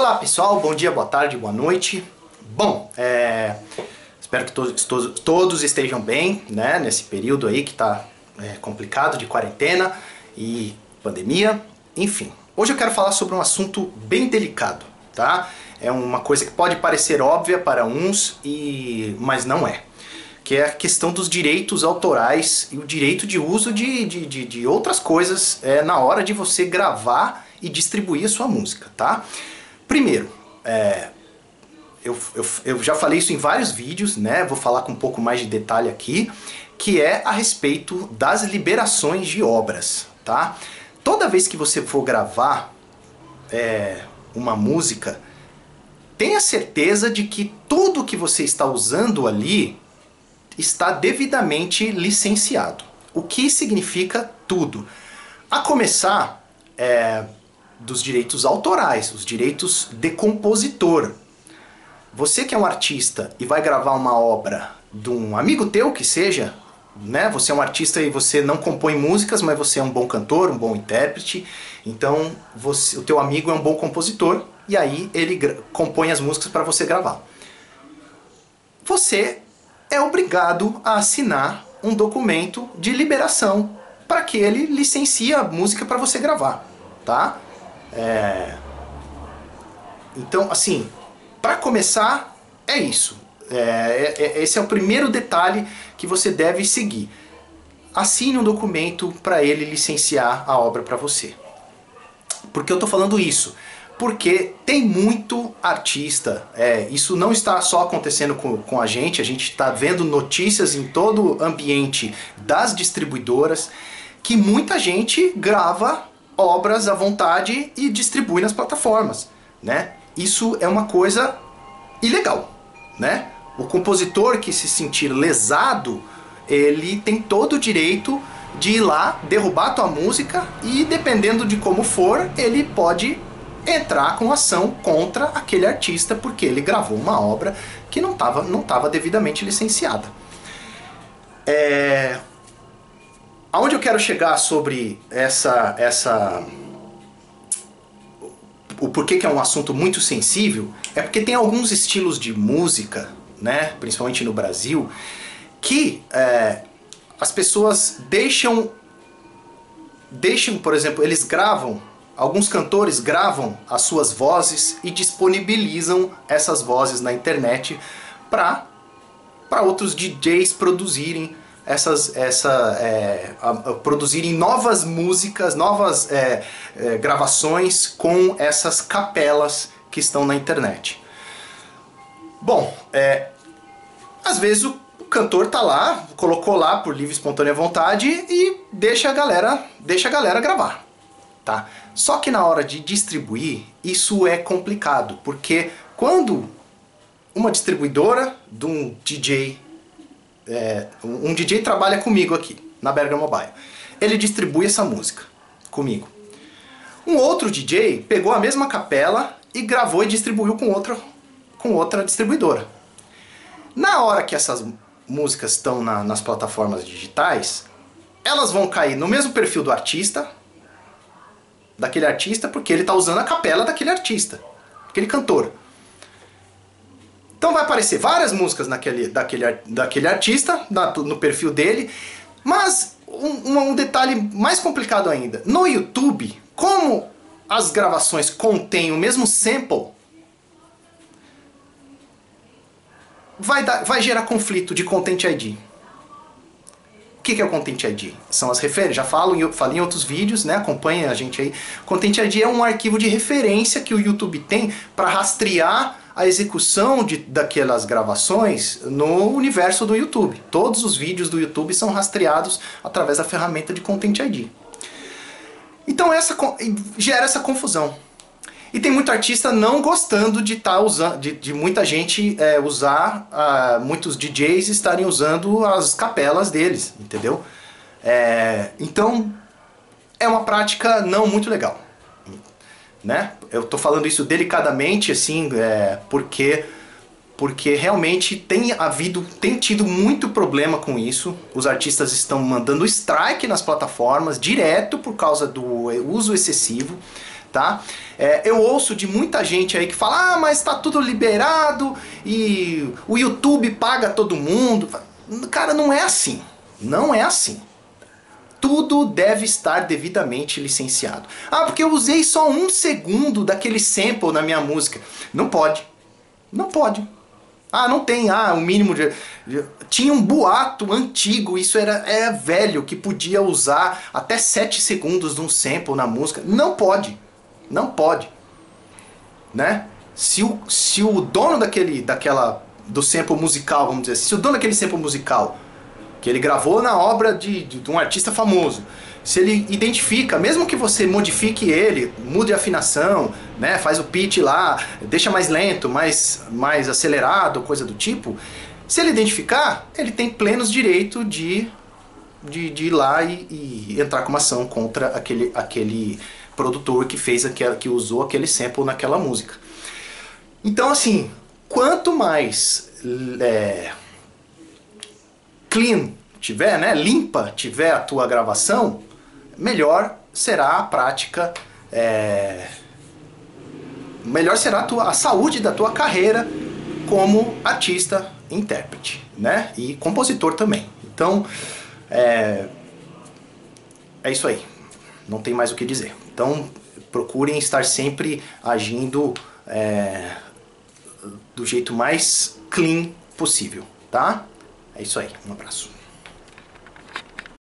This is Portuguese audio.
Olá pessoal, bom dia, boa tarde, boa noite. Bom, é, espero que todos, todos, estejam bem, né, nesse período aí que tá é, complicado de quarentena e pandemia, enfim. Hoje eu quero falar sobre um assunto bem delicado, tá? É uma coisa que pode parecer óbvia para uns, e mas não é. Que é a questão dos direitos autorais e o direito de uso de, de, de, de outras coisas é, na hora de você gravar e distribuir a sua música, tá? Primeiro, é, eu, eu, eu já falei isso em vários vídeos, né? Vou falar com um pouco mais de detalhe aqui, que é a respeito das liberações de obras, tá? Toda vez que você for gravar é, uma música, tenha certeza de que tudo que você está usando ali está devidamente licenciado. O que significa tudo? A começar é, dos direitos autorais, os direitos de compositor. Você que é um artista e vai gravar uma obra de um amigo teu que seja, né? Você é um artista e você não compõe músicas, mas você é um bom cantor, um bom intérprete. Então, você, o teu amigo é um bom compositor e aí ele compõe as músicas para você gravar. Você é obrigado a assinar um documento de liberação para que ele licencie a música para você gravar, tá? É... Então, assim, para começar, é isso. É, é, é, esse é o primeiro detalhe que você deve seguir. Assine um documento para ele licenciar a obra para você. Por que eu estou falando isso? Porque tem muito artista, é, isso não está só acontecendo com, com a gente, a gente está vendo notícias em todo o ambiente das distribuidoras que muita gente grava obras à vontade e distribui nas plataformas, né? Isso é uma coisa ilegal, né? O compositor que se sentir lesado, ele tem todo o direito de ir lá, derrubar a tua música e dependendo de como for, ele pode entrar com ação contra aquele artista porque ele gravou uma obra que não estava não tava devidamente licenciada. É, aonde eu quero chegar sobre essa essa o porquê que é um assunto muito sensível é porque tem alguns estilos de música, né, principalmente no Brasil, que é, as pessoas deixam deixam, por exemplo, eles gravam alguns cantores gravam as suas vozes e disponibilizam essas vozes na internet para para outros DJs produzirem essas, essa, é, a, a produzirem novas músicas, novas é, é, gravações com essas capelas que estão na internet. Bom, é, às vezes o, cantor tá lá, colocou lá por livre e espontânea vontade e deixa a galera, deixa a galera gravar, tá? Só que na hora de distribuir, isso é complicado, porque quando uma distribuidora de um DJ é, um DJ trabalha comigo aqui, na Bergamo Mobile. Ele distribui essa música comigo. Um outro DJ pegou a mesma capela e gravou e distribuiu com outra, com outra distribuidora. Na hora que essas músicas estão na, nas plataformas digitais, elas vão cair no mesmo perfil do artista, daquele artista, porque ele está usando a capela daquele artista, aquele cantor. Então vai aparecer várias músicas naquele, daquele, daquele artista, na, no perfil dele, mas um, um detalhe mais complicado ainda, no YouTube, como as gravações contêm o mesmo sample, vai, dar, vai gerar conflito de Content ID. O que, que é o Content ID? São as referências, já falo, eu falei em outros vídeos, né? Acompanha a gente aí. Content ID é um arquivo de referência que o YouTube tem para rastrear a execução de, daquelas gravações no universo do YouTube. Todos os vídeos do YouTube são rastreados através da ferramenta de Content ID. Então essa gera essa confusão. E tem muito artista não gostando de tá usando, de, de, muita gente é, usar, uh, muitos DJs estarem usando as capelas deles, entendeu? É, então é uma prática não muito legal né? Eu tô falando isso delicadamente, assim, é, porque porque realmente tem havido, tem tido muito problema com isso. Os artistas estão mandando strike nas plataformas direto por causa do uso excessivo. tá? É, eu ouço de muita gente aí que fala, ah, mas tá tudo liberado e o YouTube paga todo mundo. Cara, não é assim. Não é assim. Tudo deve estar devidamente licenciado. Ah, porque eu usei só um segundo daquele sample na minha música. Não pode. Não pode. Ah, não tem. Ah, o mínimo de. Tinha um boato antigo, isso era, era velho, que podia usar até 7 segundos de um sample na música. Não pode. Não pode. Né? Se o, se o dono daquele, daquela, do sample musical, vamos dizer assim, se o dono daquele sample musical, que ele gravou na obra de, de, de um artista famoso, se ele identifica, mesmo que você modifique ele, mude a afinação, né, faz o pitch lá, deixa mais lento, mais, mais acelerado, coisa do tipo, se ele identificar, ele tem plenos direito de, de, de ir lá e, e entrar com uma ação contra aquele, aquele produtor que fez aquela, que usou aquele sample naquela música. Então assim, quanto mais é, clean tiver, né, limpa tiver a tua gravação, melhor será a prática, é, melhor será a, tua, a saúde da tua carreira como artista, intérprete, né, e compositor também. Então, é, é isso aí. Não tem mais o que dizer. Então procurem estar sempre agindo é, do jeito mais clean possível, tá? É isso aí. Um abraço.